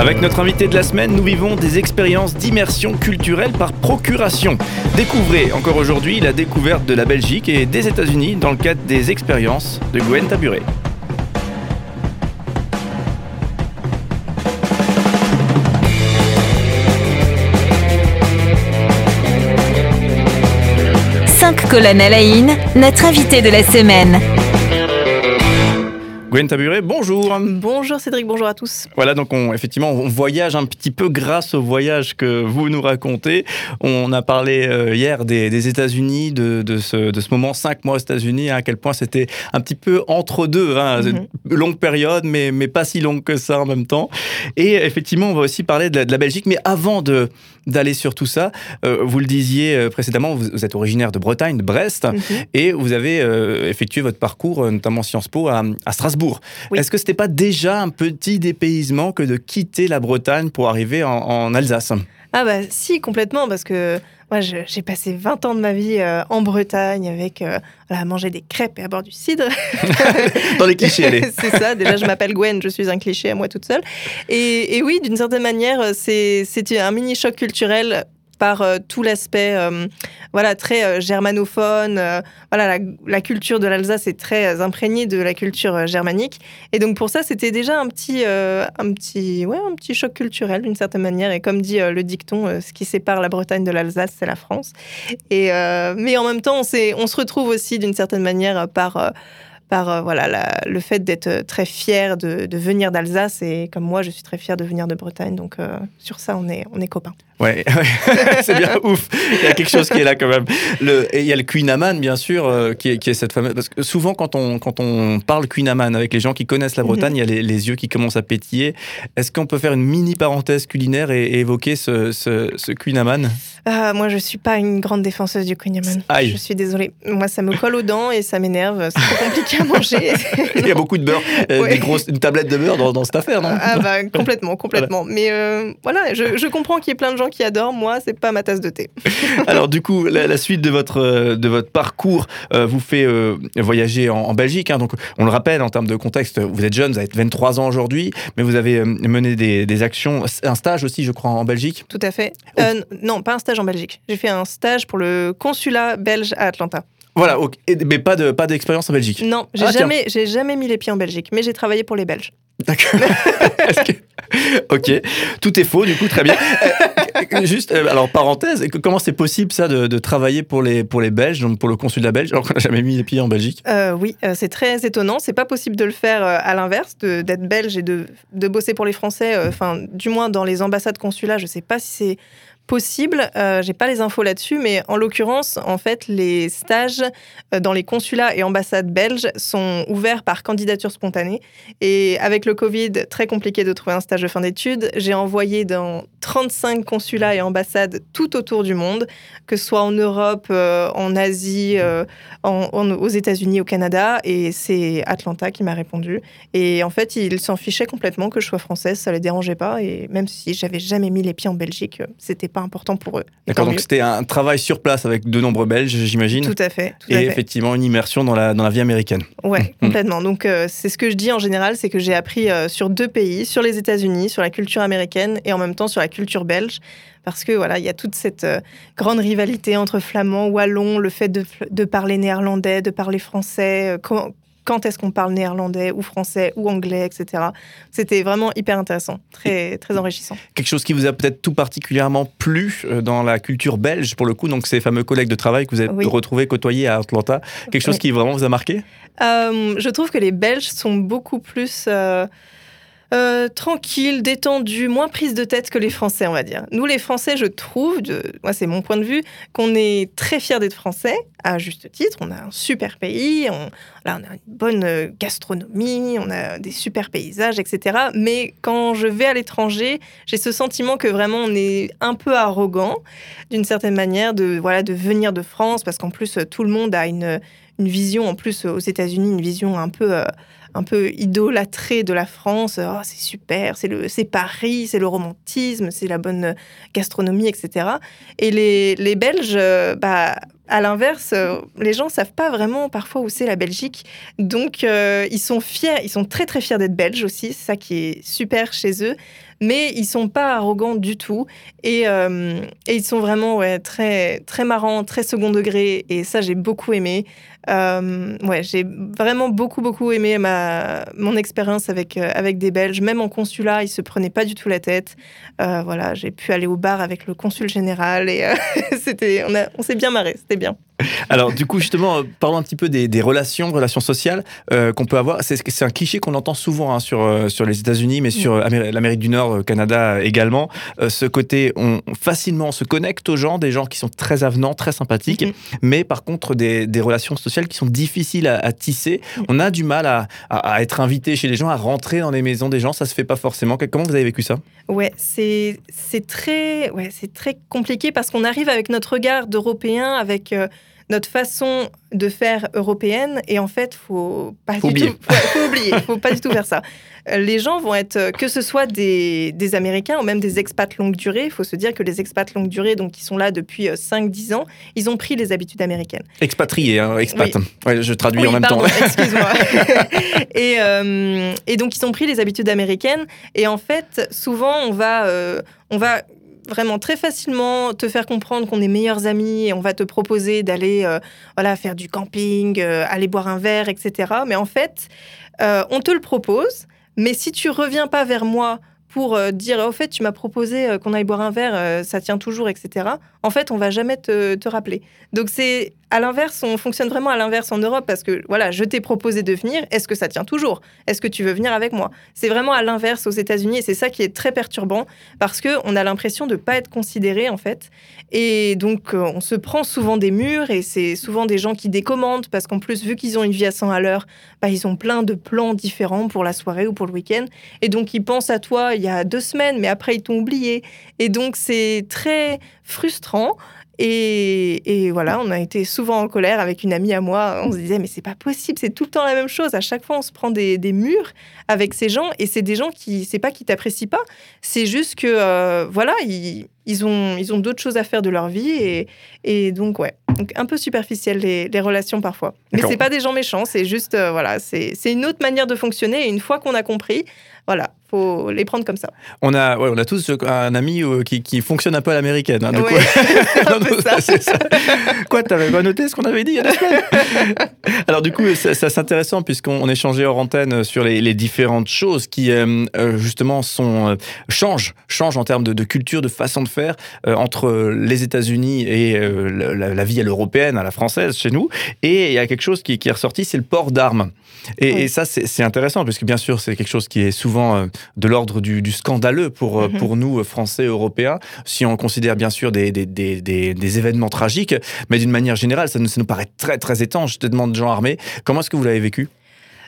Avec notre invité de la semaine, nous vivons des expériences d'immersion culturelle par procuration. Découvrez encore aujourd'hui la découverte de la Belgique et des États-Unis dans le cadre des expériences de Gwen Taburet. Cinq colonnes à la in, notre invité de la semaine. Gwen Taburet, bonjour. Bonjour Cédric, bonjour à tous. Voilà, donc on, effectivement, on voyage un petit peu grâce au voyage que vous nous racontez. On a parlé euh, hier des, États-Unis, de, ce, de, ce, moment cinq mois aux États-Unis, hein, à quel point c'était un petit peu entre deux, hein, mhm. longue période, mais, mais pas si longue que ça en même temps. Et effectivement, on va aussi parler de la, Belgique, mais avant de d'aller sur tout ça, euh, vous le disiez euh, précédemment, vous, êtes originaire de Bretagne, de Brest, mhm. et vous avez effectué votre parcours, notamment Sciences Po, à, à Strasbourg. Est-ce que ce n'était pas déjà un petit dépaysement que de quitter la Bretagne pour arriver en, Alsace? Ah bah si, complètement, parce que moi j'ai passé 20 ans de ma vie euh, en Bretagne avec euh, à manger des crêpes et à boire du cidre. Dans les clichés, allez. c'est ça, déjà je m'appelle Gwen, je suis un cliché à moi toute seule. Et, et oui, d'une certaine manière, c'est un mini choc culturel par euh, tout l'aspect euh, voilà très euh, germanophone. voilà, la, culture de l'Alsace est très imprégnée de la culture germanique. Et donc pour ça, c'était déjà un petit, un petit, ouais, un petit choc culturel d'une certaine manière. Et comme dit le dicton, ce qui sépare la Bretagne de l'Alsace, c'est la France. Et mais en même temps, on, on se retrouve aussi d'une certaine manière par par voilà le fait d'être très fier de, venir d'Alsace et comme moi je suis très fier de venir de Bretagne donc sur ça on est on est copains. Ouais, c'est bien ouf. Il y a quelque chose qui est là quand même. Le, et il y a le Queen Amman, bien sûr, euh, qui, est, qui, est, cette fameuse. Parce que souvent, quand on, quand on parle Queen Amman avec les gens qui connaissent la Bretagne, mhm. il y a les, yeux qui commencent à pétiller. Est-ce qu'on peut faire une mini parenthèse culinaire et, évoquer ce, ce, ce Queen Amman? Ah, Moi, je suis pas une grande défenseuse du Queen Amman. Je suis désolée. Moi, ça me colle aux dents et ça m'énerve. C'est trop compliqué à manger. il y a beaucoup de beurre, euh, des grosses, une tablette de beurre dans, dans cette affaire, non? Ah, bah, complètement, complètement. Mais euh, voilà, je, je comprends qu'il y ait plein de gens qui adorent. Moi, c'est pas ma tasse de thé. Alors, du coup, la, suite de votre, de votre parcours euh, vous fait euh, voyager en, Belgique. Hein. donc, on le rappelle, en termes de contexte, vous êtes jeune, vous avez 23 ans aujourd'hui, mais vous avez euh, mené des, actions, un stage aussi, je crois, en Belgique. Tout à fait. non, pas un stage en Belgique. J'ai fait un stage pour le consulat belge à Atlanta. Voilà, mais pas de pas d'expérience en Belgique. Non, j'ai ah, jamais j'ai jamais mis les pieds en Belgique, mais j'ai travaillé pour les Belges. D'accord. ok, tout est faux, du coup, très bien. Euh, juste, euh, alors parenthèse, comment c'est possible ça de, travailler pour les, pour les Belges, donc pour le consulat belge, alors qu'on n'a jamais mis les pieds en Belgique? Euh, Oui, c'est très étonnant. C'est pas possible de le faire à l'inverse, d'être belge et de, de, bosser pour les Français. Enfin, du moins dans les ambassades consulats, je sais pas si c'est possible. Euh, J'ai pas les infos là-dessus, mais en l'occurrence, en fait, les stages euh, dans les consulats et ambassades belges sont ouverts par candidature spontanée. Et avec le Covid, très compliqué de trouver un stage de fin d'études. J'ai envoyé dans 35 consulats et ambassades tout autour du monde, que ce soit en Europe, euh, en Asie, euh, aux États-Unis, au Canada. Et c'est Atlanta qui m'a répondu. Et en fait, ils s'en fichaient complètement que je sois française, ça les dérangeait pas. Et même si j'avais jamais mis les pieds en Belgique, c'était pas important pour eux. D'accord, donc c'était un travail sur place avec de nombreux Belges, j'imagine. Tout à fait. et effectivement, une immersion dans la, dans la vie américaine. Ouais, mmh. complètement. Donc euh, c'est ce que je dis en général, c'est que j'ai appris euh, sur deux pays, sur les États-Unis, sur la culture américaine et en même temps sur la culture belge. Parce que voilà, il y a toute cette euh, grande rivalité entre flamands, wallons, le fait de, de parler néerlandais, de parler français, quand est-ce qu'on parle néerlandais ou français ou anglais, etc. C'était vraiment hyper intéressant, très, très enrichissant. Quelque chose qui vous a peut-être tout particulièrement plu euh, dans la culture belge, pour le coup, donc ces fameux collègues de travail que vous avez retrouvés, côtoyés à Atlanta, quelque chose qui vraiment vous a marqué? Euh, Je trouve que les Belges sont beaucoup plus... Euh, euh, tranquille, détendu, moins prise de tête que les Français, on va dire. Nous, les Français, je trouve, moi c'est mon point de vue, qu'on est très fiers d'être Français, à juste titre. On a un super pays, on, là, on a une bonne euh, gastronomie, on a des super paysages, etc. Mais quand je vais à l'étranger, j'ai ce sentiment que vraiment on est un peu arrogant, d'une certaine manière, de, voilà, de venir de France, parce qu'en plus, tout le monde a une, une vision, en plus aux États-Unis, une vision un peu... Euh, un peu idolâtré de la France. Oh, c'est super, c'est le, c'est Paris, c'est le romantisme, c'est la bonne gastronomie, etc. Et les, les Belges, bah, à l'inverse, euh, les gens savent pas vraiment parfois où c'est la Belgique. Donc, euh, ils sont fiers, ils sont très très fiers d'être belges aussi. C'est ça qui est super chez eux. Mais ils sont pas arrogants du tout. Et, euh, et ils sont vraiment ouais, très, très marrants, très second degré. Et ça, j'ai beaucoup aimé. Euh, ouais, j'ai vraiment beaucoup, beaucoup aimé ma, mon expérience avec, euh, avec des Belges. Même en consulat, ils se prenaient pas du tout la tête. Voilà, j'ai pu aller au bar avec le consul général et c'était, on, a- on s'est bien marré, c'était bien. Alors, du coup, justement, parlons un petit peu des, des relations, relations sociales euh, qu'on peut avoir. C'est un cliché qu'on entend souvent hein, sur, euh, sur les États-Unis, mais sur Amé- l'Amérique du Nord, euh, Canada également. Euh, ce côté, on facilement on se connecte aux gens, des gens qui sont très avenants, très sympathiques, Mhm. mais par contre, des, des relations sociales qui sont difficiles à, à tisser. On a du mal à, à- à être invité chez les gens, à rentrer dans les maisons des gens. Ça se fait pas forcément. Comment vous avez vécu ça? Ouais, c'est très, ouais, très compliqué parce qu'on arrive avec notre regard d'Européen, avec euh, notre façon de faire européenne, et en fait, faut pas Faut du oublier. tout, faut, faut oublier, faut pas du tout faire ça. Euh, Les gens vont être, euh, que ce soit des, des Américains ou même des expats longue durée, il faut se dire que les expats longue durée, donc qui sont là depuis euh, 5-10 ans, ils ont pris les habitudes américaines. Expatrié, hein, expat. Ouais, je traduis Oui, en même pardon, temps. excuse-moi. et, euh, et donc, ils ont pris les habitudes américaines. Et en fait, souvent, on va, euh, on va vraiment très facilement te faire comprendre qu'on est meilleurs amis et on va te proposer d'aller euh, voilà, faire du camping, euh, aller boire un verre, etc. Mais en fait, euh, on te le propose. Mais si tu reviens pas vers moi pour euh, dire au fait tu m'as proposé euh, qu'on aille boire un verre, euh, ça tient toujours, etc. En fait, on va jamais te, te rappeler. Donc c'est à l'inverse, on fonctionne vraiment à l'inverse en Europe parce que voilà, je t'ai proposé de venir, est-ce que ça tient toujours? Est-ce que tu veux venir avec moi? C'est vraiment à l'inverse aux États-Unis et c'est ça qui est très perturbant parce que on a l'impression de pas être considéré en fait et donc on se prend souvent des murs et c'est souvent des gens qui décommandent parce qu'en plus vu qu'ils ont une vie à 100 à l'heure, bah, ils ont plein de plans différents pour la soirée ou pour le week-end et donc ils pensent à toi il y a deux semaines mais après ils t'ont oublié et donc c'est très frustrant. Et, et voilà, on a été souvent en colère avec une amie à moi. On se disait, mais c'est pas possible, c'est tout le temps la même chose. À chaque fois, on se prend des, des murs avec ces gens. Et c'est des gens qui, c'est pas qu'ils t'apprécient pas, c'est juste que, euh, voilà, ils, ils ont, ils ont d'autres choses à faire de leur vie. Et, et donc, ouais, donc, un peu superficiel les, les relations parfois. Mais c'est pas des gens méchants, c'est juste, euh, voilà, c'est c'est une autre manière de fonctionner. Et une fois qu'on a compris, voilà, faut les prendre comme ça. On a, ouais, on a tous un ami euh, qui, qui fonctionne un peu à l'américaine. hein, Ouais, c'est ça. Quoi, t'avais pas noté ce qu'on avait dit il y a deux semaines? Alors du coup, ça, ça, c'est intéressant puisqu'on on échangeait hors antenne sur les, les différentes choses qui euh, euh, justement sont euh, changent, changent en termes de, de culture, de façon de faire euh, entre les États-Unis et euh, la, vie à l'européenne, à la française chez nous. Et il y a quelque chose qui, qui est ressorti, c'est le port d'armes. Et, Oui. et ça, c'est intéressant puisque bien sûr, c'est quelque chose qui est souvent euh, de l'ordre du, du scandaleux pour, euh, Mhm. pour nous, euh, Français, Européens, si on considère bien sûr des, des, des, des, des événements tragiques, mais d'une manière générale, ça nous, ça nous paraît très très étanche. Je te demande, Jean Armé, comment est-ce que vous l'avez vécu?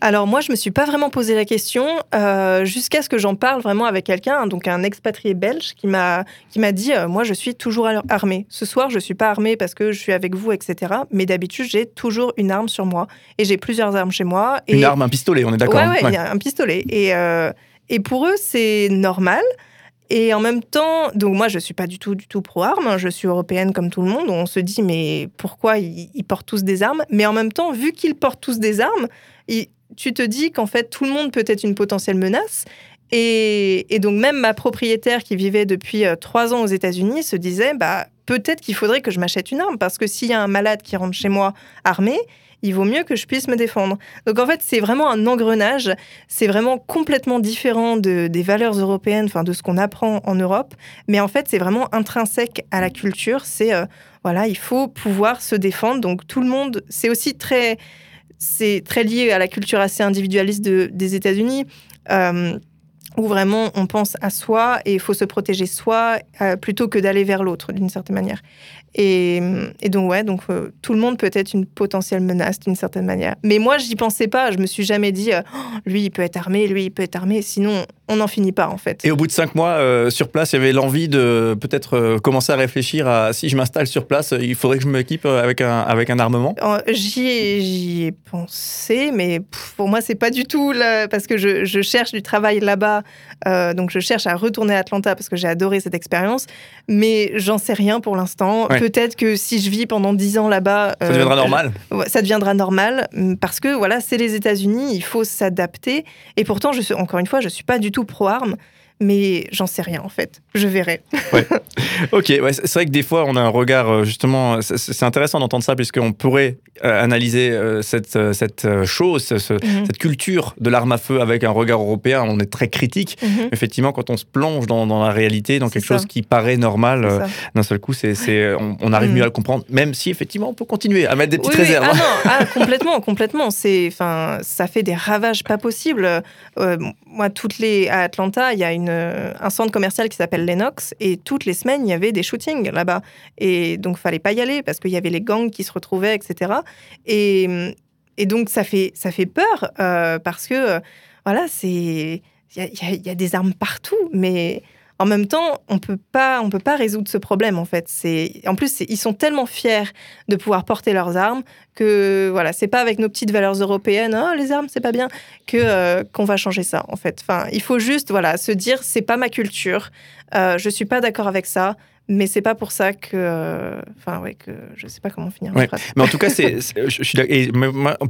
Alors moi, je me suis pas vraiment posé la question euh, jusqu'à ce que j'en parle vraiment avec quelqu'un, donc un expatrié belge qui m'a qui m'a dit euh, moi je suis toujours ar- armé. Ce soir, je suis pas armé parce que je suis avec vous, etc. Mais d'habitude, j'ai toujours une arme sur moi et j'ai plusieurs armes chez moi. Et... Une arme, un pistolet, on est d'accord Ouais, hein ouais, Ouais. un pistolet. Et, euh, et pour eux, c'est normal. Et en même temps, donc moi, je suis pas du tout, du tout pro-armes. hein. Je suis européenne comme tout le monde. On se dit, mais pourquoi ils, ils portent tous des armes? Mais en même temps, vu qu'ils portent tous des armes, ils- tu te dis qu'en fait, tout le monde peut être une potentielle menace. Et, donc, même ma propriétaire qui vivait depuis euh, trois ans aux États-Unis se disait, bah, peut-être qu'il faudrait que je m'achète une arme. Parce que s'il y a un malade qui rentre chez moi armé, il vaut mieux que je puisse me défendre. Donc en fait, c'est vraiment un engrenage. C'est vraiment complètement différent de, des valeurs européennes, enfin de ce qu'on apprend en Europe. Mais en fait, c'est vraiment intrinsèque à la culture. C'est euh, voilà, il faut pouvoir se défendre. Donc tout le monde, c'est aussi très, c'est très lié à la culture assez individualiste de- des États-Unis. euh, où vraiment on pense à soi et il faut se protéger soi euh, plutôt que d'aller vers l'autre d'une certaine manière. Et, et donc ouais, donc euh, tout le monde peut être une potentielle menace d'une certaine manière. Mais moi, j'y pensais pas. Je me suis jamais dit, euh, Oh, lui, il peut être armé, lui, il peut être armé. Sinon, on n'en finit pas en fait. Et au bout de cinq mois sur place, il y avait l'envie de peut-être commencer à réfléchir à si je m'installe sur place, il faudrait que je m'équipe avec un, avec un armement? Euh, J'y ai, j'y ai pensé, mais pour moi, c'est pas du tout là, parce que je, je cherche du travail là-bas Euh, donc je cherche à retourner à Atlanta parce que j'ai adoré cette expérience, mais j'en sais rien pour l'instant. Ouais. Peut-être que si je vis pendant 10 ans là-bas, Ça euh, deviendra normal. Ça deviendra normal mm, parce que voilà, c'est les États-Unis, il faut s'adapter. Et pourtant, je suis, encore une fois, je suis pas du tout pro-armes, mais j'en sais rien en fait. Je verrai. Ok, ouais, c'est vrai que des fois, on a un regard, euh, justement, c'est- intéressant d'entendre ça, puisqu'on pourrait euh, analyser euh, cette, cette chose, ce- Mhm. cette culture de l'arme à feu avec un regard européen. On est très critique. Mhm. Effectivement, quand on se plonge dans, dans la réalité, dans quelque ça. chose qui paraît normal, euh, d'un seul coup, c'est, on, on arrive Mhm. mieux à le comprendre, même si effectivement, on peut continuer à mettre des petites Oui, oui. réserves. Ah non, ah, complètement, complètement. C'est, enfin, ça fait des ravages pas possibles. Euh, moi, toutes les à Atlanta, il y a une, un centre commercial qui s'appelle Lennox et toutes les semaines, il y avait des shootings là-bas. Et donc, fallait pas y aller parce qu'il y avait les gangs qui se retrouvaient, etc. Et, et donc, ça fait, ça fait peur euh, parce que, euh, voilà, c'est, il y a des armes partout, mais en même temps, on peut pas, on peut pas résoudre ce problème en fait. C'est, en plus, ils sont tellement fiers de pouvoir porter leurs armes que voilà, c'est pas avec nos petites valeurs européennes, oh, les armes c'est pas bien, que euh, qu'on va changer ça en fait. Enfin, il faut juste voilà se dire c'est pas ma culture, euh, je suis pas d'accord avec ça, mais c'est pas pour ça que, euh, enfin ouais que je sais pas comment finir Ouais. Mais en tout cas, c'est, je, suis. Et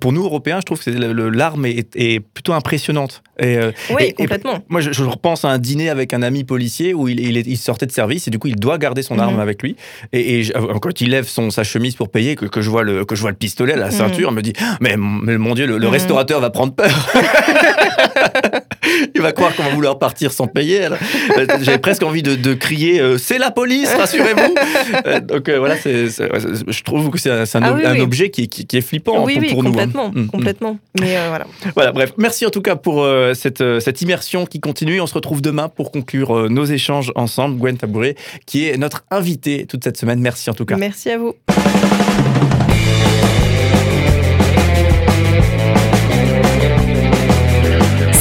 pour nous Européens, je trouve que l'arme est, est plutôt impressionnante. Et, euh, Oui, et- et complètement. moi, je, je repense à un dîner avec un ami policier où il, il, est- il sortait de service et du coup, il doit garder son arme Mhm. avec lui. Et, euh, quand il lève son, sa chemise pour payer, que, que je vois le, que je vois le pistolet, la Mhm. ceinture, il me dit mais, mais mon Dieu, le, le Mhm. restaurateur va prendre peur. il va croire qu'on va vouloir partir sans payer. Euh, J'avais presque envie de, de crier euh, c'est la police, rassurez-vous. Euh, donc euh, voilà, c'est, c'est- je trouve que c'est un, c'est un Ah ob- oui, un oui. objet qui, qui- qui est flippant oui, pour, pour nous. hein. complètement, Mm, mm. complètement. Mais voilà. Voilà, bref, merci en tout cas pour cette, cette immersion qui continue. On se retrouve demain pour conclure nos échanges ensemble. Gwen Tabouret, qui est notre invitée toute cette semaine. Merci en tout cas. Merci à vous.